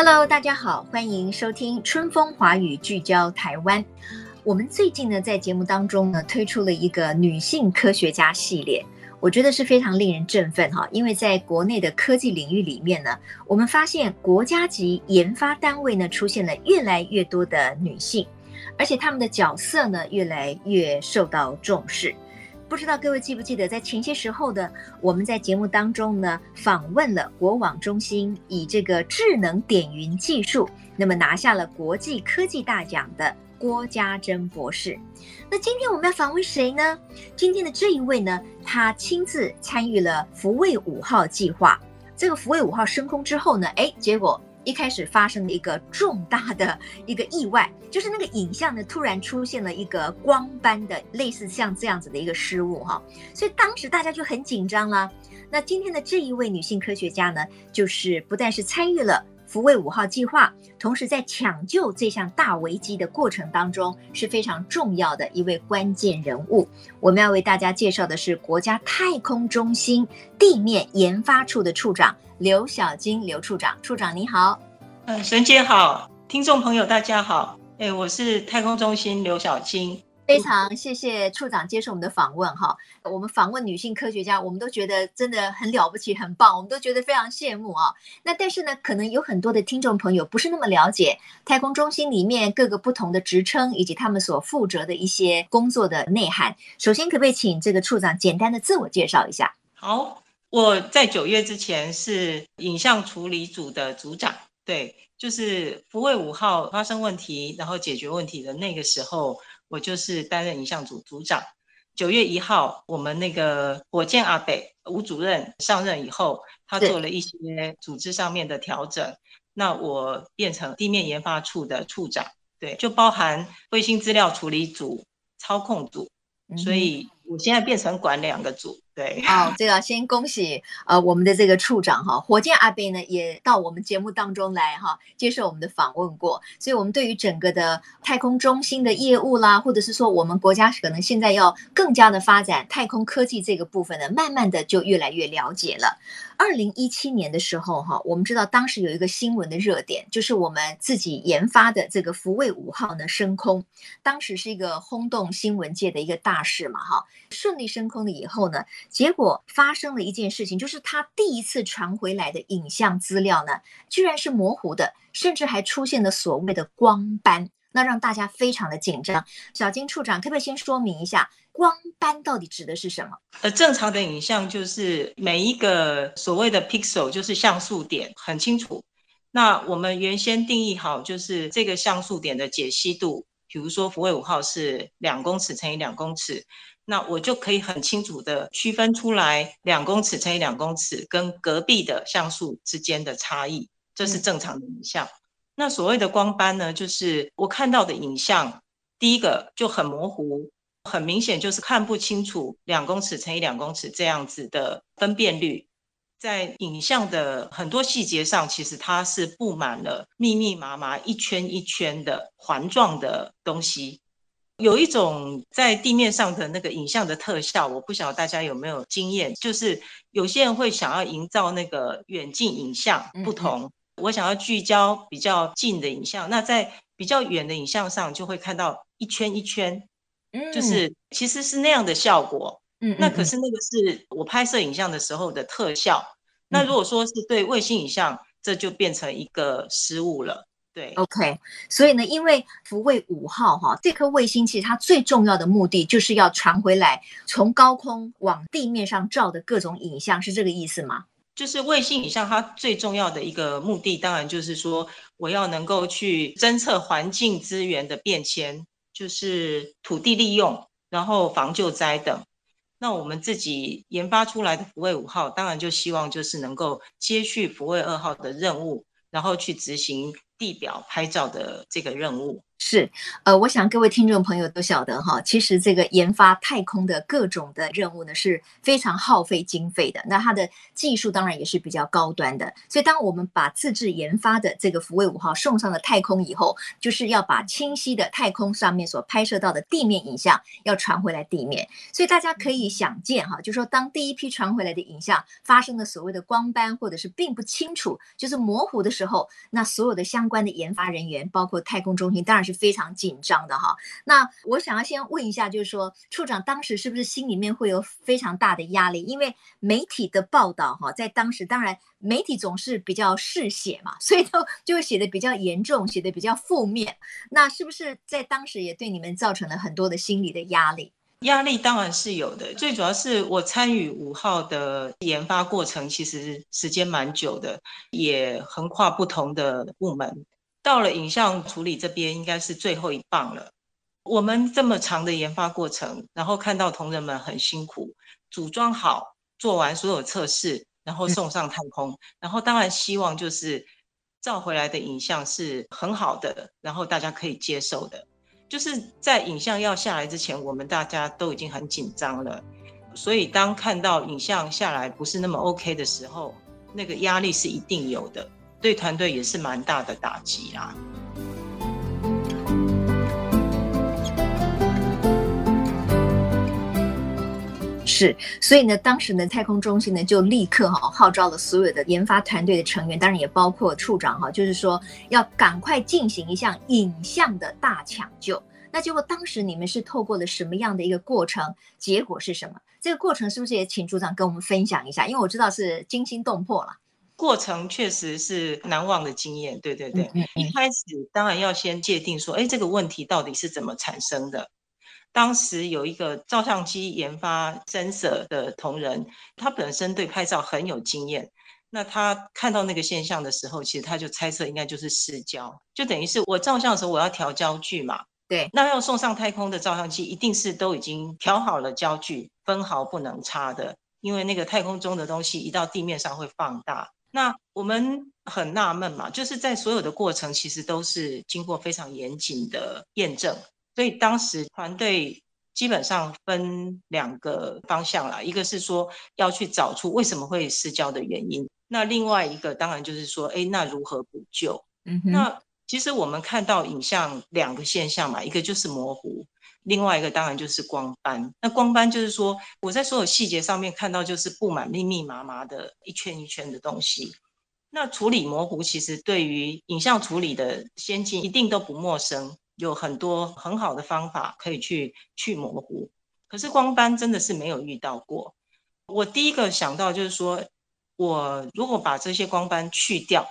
Hello，大家好，欢迎收听《春风华语》，聚焦台湾。我们最近呢，在节目当中呢，推出了一个女性科学家系列。我觉得是非常令人振奋哈，因为在国内的科技领域里面呢，我们发现国家级研发单位呢，出现了越来越多的女性，而且她们的角色呢，越来越受到重视。不知道各位记不记得，在前些时候的我们在节目当中呢，访问了国网中心，以这个智能点云技术，那么拿下了国际科技大奖的。郭家珍博士，那今天我们要访问谁呢？今天的这一位呢，他亲自参与了福卫五号计划。这个福卫五号升空之后呢，哎，结果一开始发生了一个重大的一个意外，就是那个影像呢突然出现了一个光斑的类似像这样子的一个失误哈，所以当时大家就很紧张了。那今天的这一位女性科学家呢，就是不但是参与了。福卫五号计划，同时在抢救这项大危机的过程当中是非常重要的一位关键人物。我们要为大家介绍的是国家太空中心地面研发处的处长刘小金，刘处长。处长你好，嗯，沈姐好，听众朋友大家好，哎，我是太空中心刘小金。非常谢谢处长接受我们的访问哈，我们访问女性科学家，我们都觉得真的很了不起，很棒，我们都觉得非常羡慕啊。那但是呢，可能有很多的听众朋友不是那么了解太空中心里面各个不同的职称以及他们所负责的一些工作的内涵。首先，可不可以请这个处长简单的自我介绍一下？好，我在九月之前是影像处理组的组长，对，就是福卫五号发生问题，然后解决问题的那个时候。我就是担任影像组组长。九月一号，我们那个火箭阿北吴主任上任以后，他做了一些组织上面的调整。那我变成地面研发处的处长，对，就包含卫星资料处理组、操控组，所以我现在变成管两个组。对，好，这个先恭喜呃我们的这个处长哈，火箭阿贝呢也到我们节目当中来哈，接受我们的访问过，所以我们对于整个的太空中心的业务啦，或者是说我们国家可能现在要更加的发展太空科技这个部分呢，慢慢的就越来越了解了。二零一七年的时候哈，我们知道当时有一个新闻的热点，就是我们自己研发的这个福卫五号呢升空，当时是一个轰动新闻界的一个大事嘛哈，顺利升空了以后呢。结果发生了一件事情，就是他第一次传回来的影像资料呢，居然是模糊的，甚至还出现了所谓的光斑，那让大家非常的紧张。小金处长，可不可以先说明一下光斑到底指的是什么？呃，正常的影像就是每一个所谓的 pixel 就是像素点很清楚。那我们原先定义好就是这个像素点的解析度，比如说福卫五号是两公尺乘以两公尺。那我就可以很清楚的区分出来两公尺乘以两公尺跟隔壁的像素之间的差异，这是正常的影像。嗯。那所谓的光斑呢，就是我看到的影像，第一个就很模糊，很明显就是看不清楚两公尺乘以两公尺这样子的分辨率，在影像的很多细节上，其实它是布满了密密麻麻一圈一圈的环状的东西。有一种在地面上的那个影像的特效，我不晓得大家有没有经验，就是有些人会想要营造那个远近影像不同，嗯、我想要聚焦比较近的影像，那在比较远的影像上就会看到一圈一圈，嗯，就是其实是那样的效果，嗯，那可是那个是我拍摄影像的时候的特效，嗯、那如果说是对卫星影像，这就变成一个失误了。对，OK，所以呢，因为福卫五号哈这颗卫星，其实它最重要的目的就是要传回来从高空往地面上照的各种影像，是这个意思吗？就是卫星影像它最重要的一个目的，当然就是说我要能够去侦测环境资源的变迁，就是土地利用，然后防救灾等。那我们自己研发出来的福卫五号，当然就希望就是能够接续福卫二号的任务，然后去执行地表拍照的这个任务。是，呃，我想各位听众朋友都晓得哈，其实这个研发太空的各种的任务呢，是非常耗费经费的。那它的技术当然也是比较高端的。所以，当我们把自制研发的这个福卫五号送上了太空以后，就是要把清晰的太空上面所拍摄到的地面影像要传回来地面。所以大家可以想见哈，就说当第一批传回来的影像发生了所谓的光斑或者是并不清楚，就是模糊的时候，那所有的相关的研发人员，包括太空中心，当然是非常紧张的哈。那我想要先问一下，就是说处长当时是不是心里面会有非常大的压力？因为媒体的报道哈，在当时当然媒体总是比较嗜血嘛，所以都就会写的比较严重，写的比较负面。那是不是在当时也对你们造成了很多的心理的压力？压力当然是有的，最主要是我参与五号的研发过程，其实时间蛮久的，也横跨不同的部门。到了影像处理这边，应该是最后一棒了。我们这么长的研发过程，然后看到同仁们很辛苦，组装好，做完所有测试，然后送上太空，嗯、然后当然希望就是照回来的影像是很好的，然后大家可以接受的。就是在影像要下来之前，我们大家都已经很紧张了，所以当看到影像下来不是那么 OK 的时候，那个压力是一定有的。对团队也是蛮大的打击啊。是，所以呢，当时呢，太空中心呢就立刻哈号召了所有的研发团队的成员，当然也包括处长哈，就是说要赶快进行一项影像的大抢救。那结果当时你们是透过了什么样的一个过程？结果是什么？这个过程是不是也请处长跟我们分享一下？因为我知道是惊心动魄了。过程确实是难忘的经验，对对对。一开始当然要先界定说，哎，这个问题到底是怎么产生的？当时有一个照相机研发 sensor 的同仁，他本身对拍照很有经验。那他看到那个现象的时候，其实他就猜测应该就是失焦，就等于是我照相的时候我要调焦距嘛。对，那要送上太空的照相机，一定是都已经调好了焦距，分毫不能差的，因为那个太空中的东西一到地面上会放大。那我们很纳闷嘛，就是在所有的过程，其实都是经过非常严谨的验证，所以当时团队基本上分两个方向啦，一个是说要去找出为什么会失焦的原因，那另外一个当然就是说，哎，那如何补救？嗯哼，那其实我们看到影像两个现象嘛，一个就是模糊。另外一个当然就是光斑，那光斑就是说我在所有细节上面看到就是布满密密麻麻的一圈一圈的东西。那处理模糊其实对于影像处理的先进一定都不陌生，有很多很好的方法可以去去模糊。可是光斑真的是没有遇到过。我第一个想到就是说，我如果把这些光斑去掉，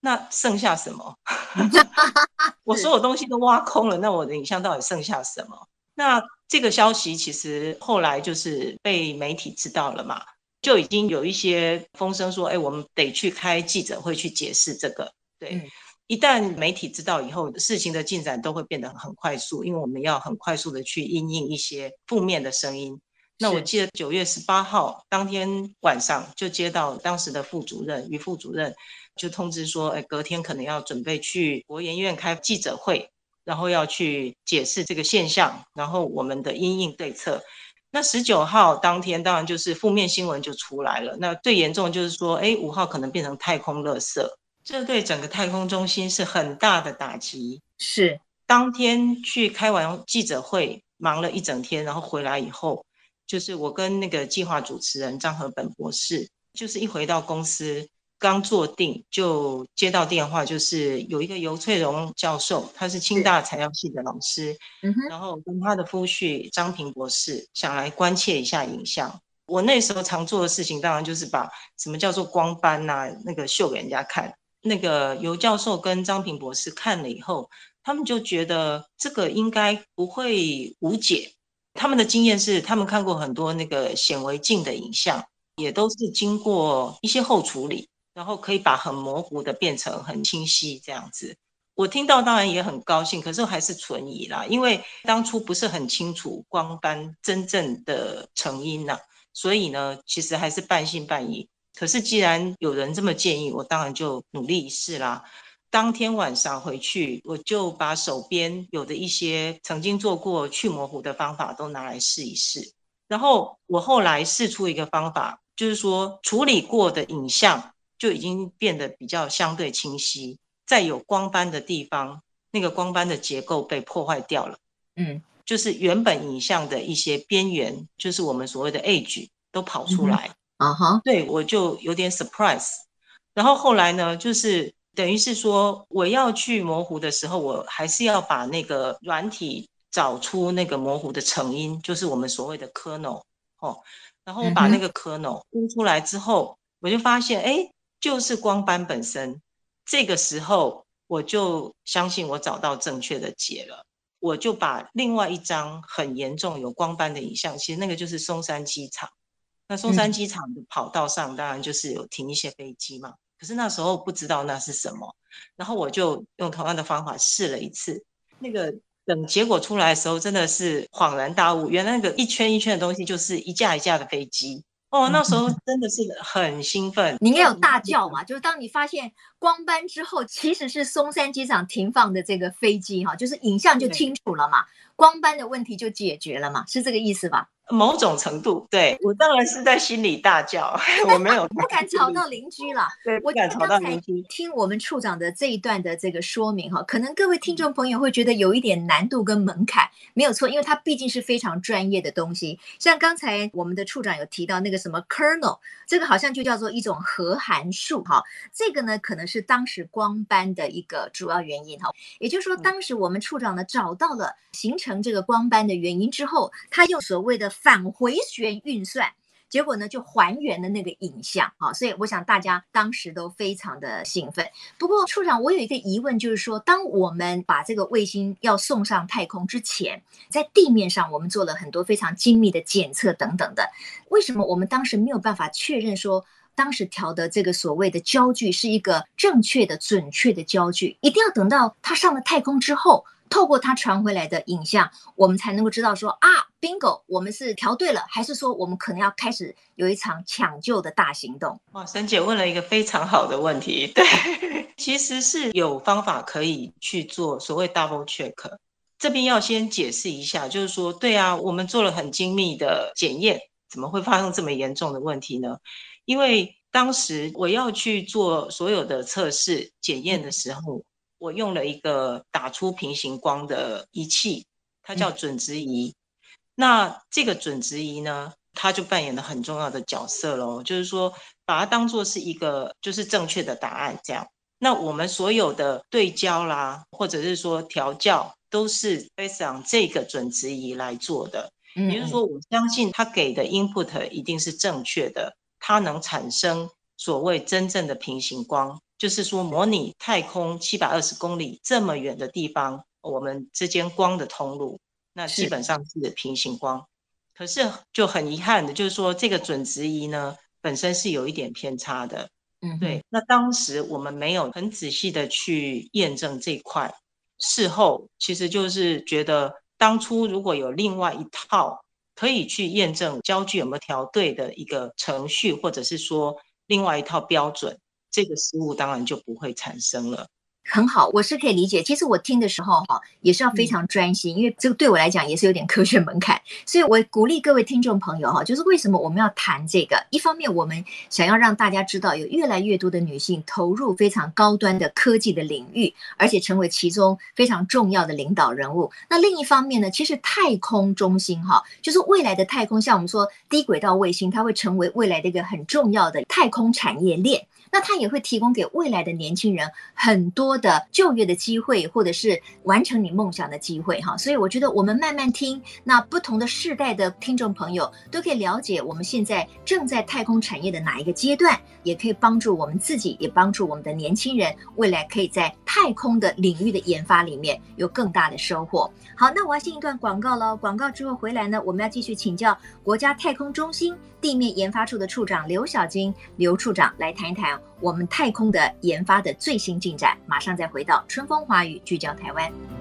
那剩下什么？我所有东西都挖空了，那我的影像到底剩下什么？那这个消息其实后来就是被媒体知道了嘛，就已经有一些风声说，哎，我们得去开记者会去解释这个。对，嗯、一旦媒体知道以后，事情的进展都会变得很快速，因为我们要很快速的去因应一些负面的声音。那我记得九月十八号当天晚上就接到当时的副主任于副主任就通知说，哎，隔天可能要准备去国研院开记者会。然后要去解释这个现象，然后我们的因应对策。那十九号当天，当然就是负面新闻就出来了。那最严重就是说，哎，五号可能变成太空垃圾，这对整个太空中心是很大的打击。是当天去开完记者会，忙了一整天，然后回来以后，就是我跟那个计划主持人张和本博士，就是一回到公司。刚坐定就接到电话，就是有一个尤翠荣教授，他是清大材料系的老师，嗯，然后跟他的夫婿张平博士想来关切一下影像。我那时候常做的事情，当然就是把什么叫做光斑呐、啊，那个秀给人家看。那个尤教授跟张平博士看了以后，他们就觉得这个应该不会无解。他们的经验是，他们看过很多那个显微镜的影像，也都是经过一些后处理。然后可以把很模糊的变成很清晰这样子。我听到当然也很高兴，可是还是存疑啦，因为当初不是很清楚光斑真正的成因呐、所以呢，其实还是半信半疑。可是既然有人这么建议，我当然就努力一试啦。当天晚上回去，我就把手边有的一些曾经做过去模糊的方法都拿来试一试。然后我后来试出一个方法，就是说处理过的影像就已经变得比较相对清晰，在有光斑的地方，那个光斑的结构被破坏掉了。嗯，就是原本影像的一些边缘，就是我们所谓的 edge 都跑出来。啊哈、嗯，对，我就有点 surprise。然后后来呢，就是。等于是说，我要去模糊的时候，我还是要把那个软体找出那个模糊的成因，就是我们所谓的 kernel 哦。然后我把那个 kernel 估出来之后，我就发现，哎，就是光斑本身。这个时候，我就相信我找到正确的解了。我就把另外一张很严重有光斑的影像，其实那个就是松山机场。那松山机场的跑道上，当然就是有停一些飞机嘛。可是那时候不知道那是什么，然后我就用同样的方法试了一次。那个等结果出来的时候，真的是恍然大悟，原来那个一圈一圈的东西就是一架一架的飞机。哦，那时候 真的是很兴奋。你应该有大叫嘛？就是当你发现光斑之后，其实是松山机场停放的这个飞机哈，就是影像就清楚了嘛，光斑的问题就解决了嘛，是这个意思吧？某种程度，对，我当然是在心里大叫，我没有不敢吵到邻居了。对，不敢吵到邻居。听我们处长的这一段的这个说明哈，可能各位听众朋友会觉得有一点难度跟门槛，没有错，因为它毕竟是非常专业的东西。像刚才我们的处长有提到那个什么 kernel，这个好像就叫做一种核函数哈，这个呢可能是当时光斑的一个主要原因哈。也就是说，当时我们处长呢找到了形成成这个光斑的原因之后，他用所谓的返回旋运算，结果呢就还原了那个影像啊，所以我想大家当时都非常的兴奋。不过处长，我有一个疑问，就是说，当我们把这个卫星要送上太空之前，在地面上我们做了很多非常精密的检测等等的，为什么我们当时没有办法确认说，当时调的这个所谓的焦距是一个正确的、准确的焦距？一定要等到它上了太空之后？透过它传回来的影像，我们才能够知道说啊，bingo，我们是调对了，还是说我们可能要开始有一场抢救的大行动？哇，沈姐问了一个非常好的问题。对，其实是有方法可以去做所谓 double check。这边要先解释一下，就是说，对啊，我们做了很精密的检验，怎么会发生这么严重的问题呢？因为当时我要去做所有的测试检验的时候。嗯我用了一个打出平行光的仪器，它叫准值仪。嗯、那这个准值仪呢，它就扮演了很重要的角色喽。就是说，把它当做是一个就是正确的答案这样。那我们所有的对焦啦，或者是说调教，都是 based on 这个准值仪来做的。嗯、也就是说，我相信它给的 input 一定是正确的，它能产生所谓真正的平行光。就是说，模拟太空七百二十公里这么远的地方，我们之间光的通路，那基本上是平行光。是。可是就很遗憾的，就是说这个准值仪呢，本身是有一点偏差的。嗯，对。那当时我们没有很仔细的去验证这一块，事后其实就是觉得，当初如果有另外一套可以去验证焦距有没有调对的一个程序，或者是说另外一套标准。这个失误当然就不会产生了。很好，我是可以理解。其实我听的时候哈，也是要非常专心，因为这个对我来讲也是有点科学门槛。所以我鼓励各位听众朋友哈，就是为什么我们要谈这个？一方面，我们想要让大家知道，有越来越多的女性投入非常高端的科技的领域，而且成为其中非常重要的领导人物。那另一方面呢，其实太空中心哈，就是未来的太空，像我们说低轨道卫星，它会成为未来的一个很重要的太空产业链。那它也会提供给未来的年轻人很多的就业的机会，或者是完成你梦想的机会，哈。所以我觉得我们慢慢听，那不同的世代的听众朋友都可以了解我们现在正在太空产业的哪一个阶段，也可以帮助我们自己，也帮助我们的年轻人未来可以在太空的领域的研发里面有更大的收获。好，那我要进一段广告了，广告之后回来呢，我们要继续请教国家太空中心地面研发处的处长刘晓菁刘处长来谈一谈。我们太空的研发的最新进展。马上再回到春风华语，聚焦台湾。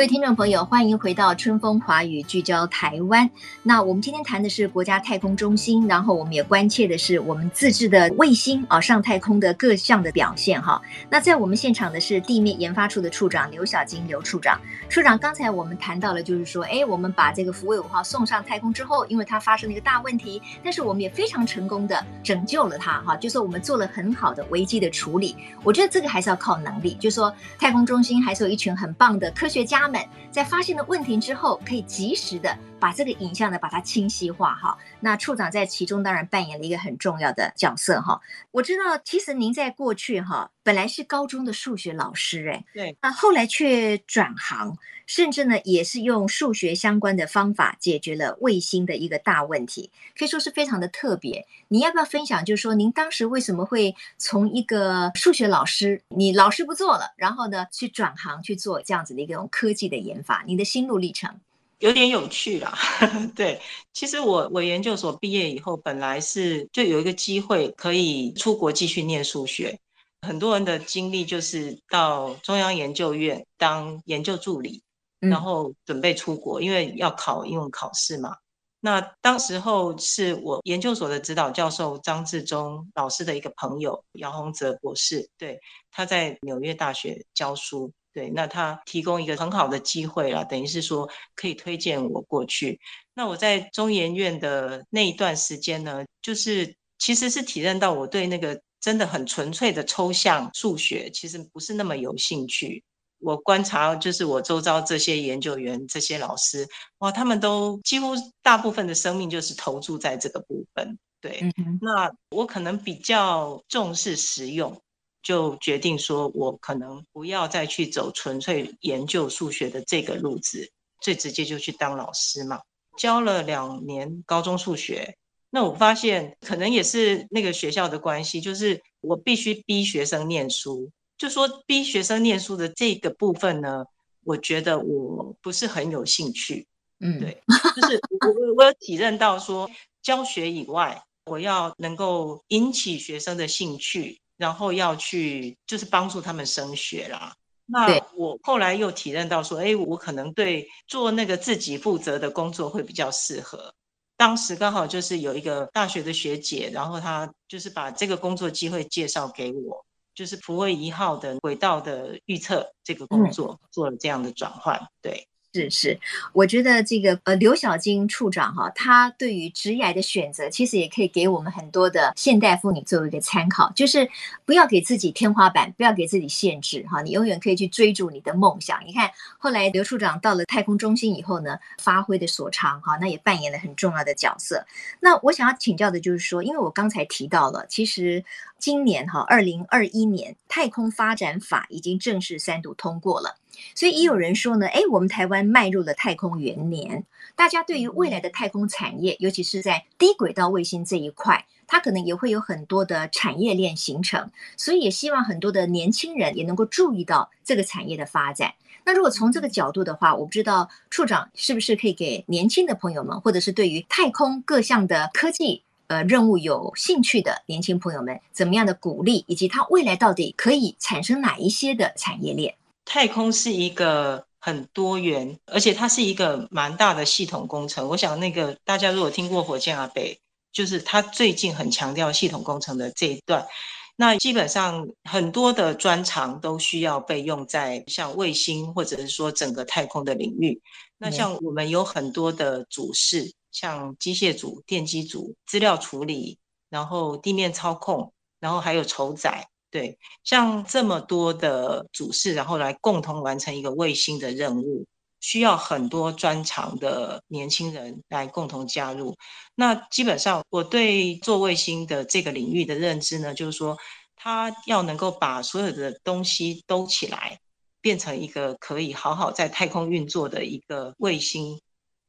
各位听众朋友，欢迎回到春风华语，聚焦台湾。那我们今天谈的是国家太空中心，然后我们也关切的是我们自制的卫星啊上太空的各项的表现哈。那在我们现场的是地面研发处的处长刘晓菁刘处长。处长，刚才我们谈到了，就是说，哎，我们把这个福卫五号送上太空之后，因为它发生了一个大问题，但是我们也非常成功的拯救了它哈，就是我们做了很好的危机的处理。我觉得这个还是要靠能力，就是说太空中心还是有一群很棒的科学家。们在发现了问题之后，可以及时的把这个影像呢，把它清晰化哈。那处长在其中当然扮演了一个很重要的角色哈。我知道，其实您在过去哈，本来是高中的数学老师哎，对，那后来却转行，甚至呢也是用数学相关的方法解决了卫星的一个大问题，可以说是非常的特别。你要不要分享？就是说您当时为什么会从一个数学老师，你老师不做了，然后呢去转行去做这样子的一个科技的研发？你的心路历程？有点有趣啦，对，其实我我研究所毕业以后，本来是就有一个机会可以出国继续念数学。很多人的经历就是到中央研究院当研究助理，然后准备出国，因为要考英文考试嘛。那当时候是我研究所的指导教授张志忠老师的一个朋友姚宏泽博士，对，他在纽约大学教书。对，那他提供一个很好的机会了，等于是说可以推荐我过去。那我在中研院的那一段时间呢，就是其实是体认到我对那个真的很纯粹的抽象数学，其实不是那么有兴趣。我观察就是我周遭这些研究员、这些老师，哇，他们都几乎大部分的生命就是投注在这个部分。对，嗯，那我可能比较重视实用。就决定说，我可能不要再去走纯粹研究数学的这个路子，最直接就去当老师嘛。教了两年高中数学，那我发现可能也是那个学校的关系，就是我必须逼学生念书。就说逼学生念书的这个部分呢，我觉得我不是很有兴趣。嗯，对，就是我我有体认到说，教学以外，我要能够引起学生的兴趣。然后要去就是帮助他们升学啦。那我后来又体认到说，哎，我可能对做那个自己负责的工作会比较适合。当时刚好就是有一个大学的学姐，然后她就是把这个工作机会介绍给我，就是福卫一号的轨道的预测这个工作做了这样的转换，对。是是，我觉得这个呃刘晓菁处长哈，他对于职业的选择，其实也可以给我们很多的现代妇女作为一个参考，就是不要给自己天花板，不要给自己限制哈，你永远可以去追逐你的梦想。你看后来刘处长到了太空中心以后呢，发挥的所长哈，那也扮演了很重要的角色。那我想要请教的就是说，因为我刚才提到了，其实今年哈二零二一年太空发展法已经正式三读通过了。所以也有人说呢，哎，我们台湾迈入了太空元年，大家对于未来的太空产业，尤其是在低轨道卫星这一块，它可能也会有很多的产业链形成，所以也希望很多的年轻人也能够注意到这个产业的发展。那如果从这个角度的话，我不知道处长是不是可以给年轻的朋友们，或者是对于太空各项的科技呃任务有兴趣的年轻朋友们，怎么样的鼓励，以及它未来到底可以产生哪一些的产业链？太空是一个很多元，而且它是一个蛮大的系统工程。我想，那个大家如果听过火箭阿北，就是他最近很强调系统工程的这一段。那基本上很多的专长都需要被用在像卫星或者是说整个太空的领域。那像我们有很多的组室，像机械组、电机组、资料处理，然后地面操控，然后还有筹载。对，像这么多的组室，然后来共同完成一个卫星的任务，需要很多专长的年轻人来共同加入。那基本上，我对做卫星的这个领域的认知呢，就是说，它要能够把所有的东西兜起来，变成一个可以好好在太空运作的一个卫星，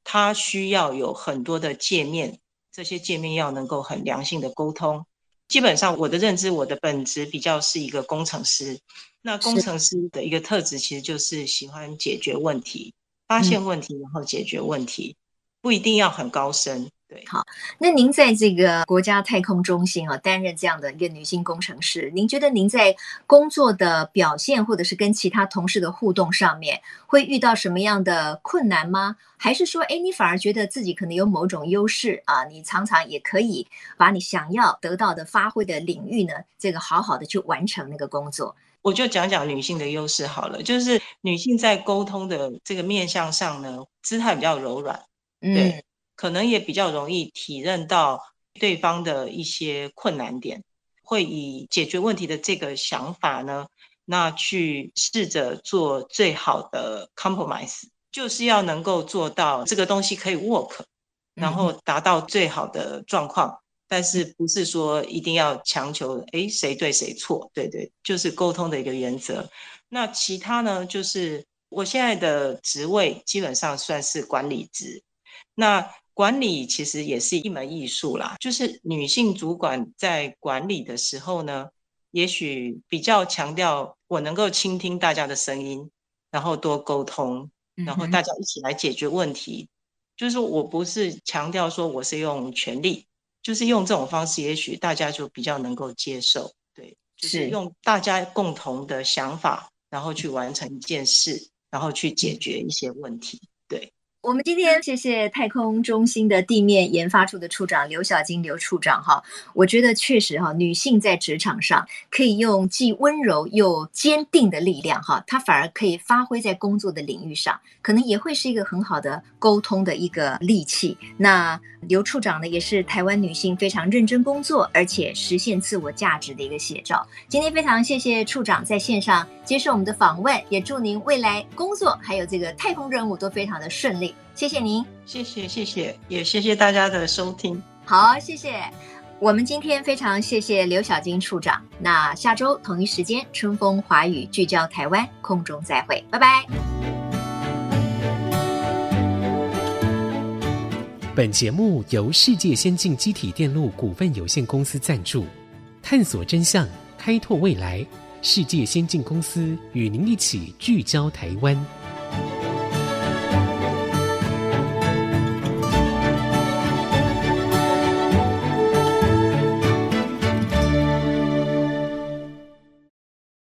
它需要有很多的界面，这些界面要能够很良性的沟通。基本上我的认知，我的本质比较是一个工程师。那工程师的一个特质，其实就是喜欢解决问题、发现问题，然后解决问题，不一定要很高深。对，好，那您在这个国家太空中心啊，担任这样的一个女性工程师，您觉得您在工作的表现，或者是跟其他同事的互动上面，会遇到什么样的困难吗？还是说，哎，你反而觉得自己可能有某种优势啊？你常常也可以把你想要得到的发挥的领域呢，这个好好的去完成那个工作。我就讲讲女性的优势好了，就是女性在沟通的这个面向上呢，姿态比较柔软，对。嗯可能也比较容易体认到对方的一些困难点，会以解决问题的这个想法呢，那去试着做最好的 compromise，就是要能够做到这个东西可以 work，然后达到最好的状况，但是不是说一定要强求诶谁对谁错，对对，就是沟通的一个原则。那其他呢，就是我现在的职位基本上算是管理职，那。管理其实也是一门艺术啦，就是女性主管在管理的时候呢，也许比较强调我能够倾听大家的声音，然后多沟通，然后大家一起来解决问题。就是我不是强调说我是用权力，就是用这种方式，也许大家就比较能够接受。对，就是用大家共同的想法，然后去完成一件事，然后去解决一些问题。我们今天谢谢太空中心的地面研发处的处长刘晓菁刘处长哈，我觉得确实哈，女性在职场上可以用既温柔又坚定的力量哈，她反而可以发挥在工作的领域上，可能也会是一个很好的沟通的一个利器。那刘处长呢，也是台湾女性非常认真工作而且实现自我价值的一个写照。今天非常谢谢处长在线上接受我们的访问，也祝您未来工作还有这个太空任务都非常的顺利。谢谢您，谢谢谢谢，也谢谢大家的收听。好，谢谢。我们今天非常谢谢刘小金处长。那下周同一时间，春风华语聚焦台湾，空中再会，拜拜。本节目由世界先进机体电路股份有限公司赞助，探索真相，开拓未来。世界先进公司与您一起聚焦台湾。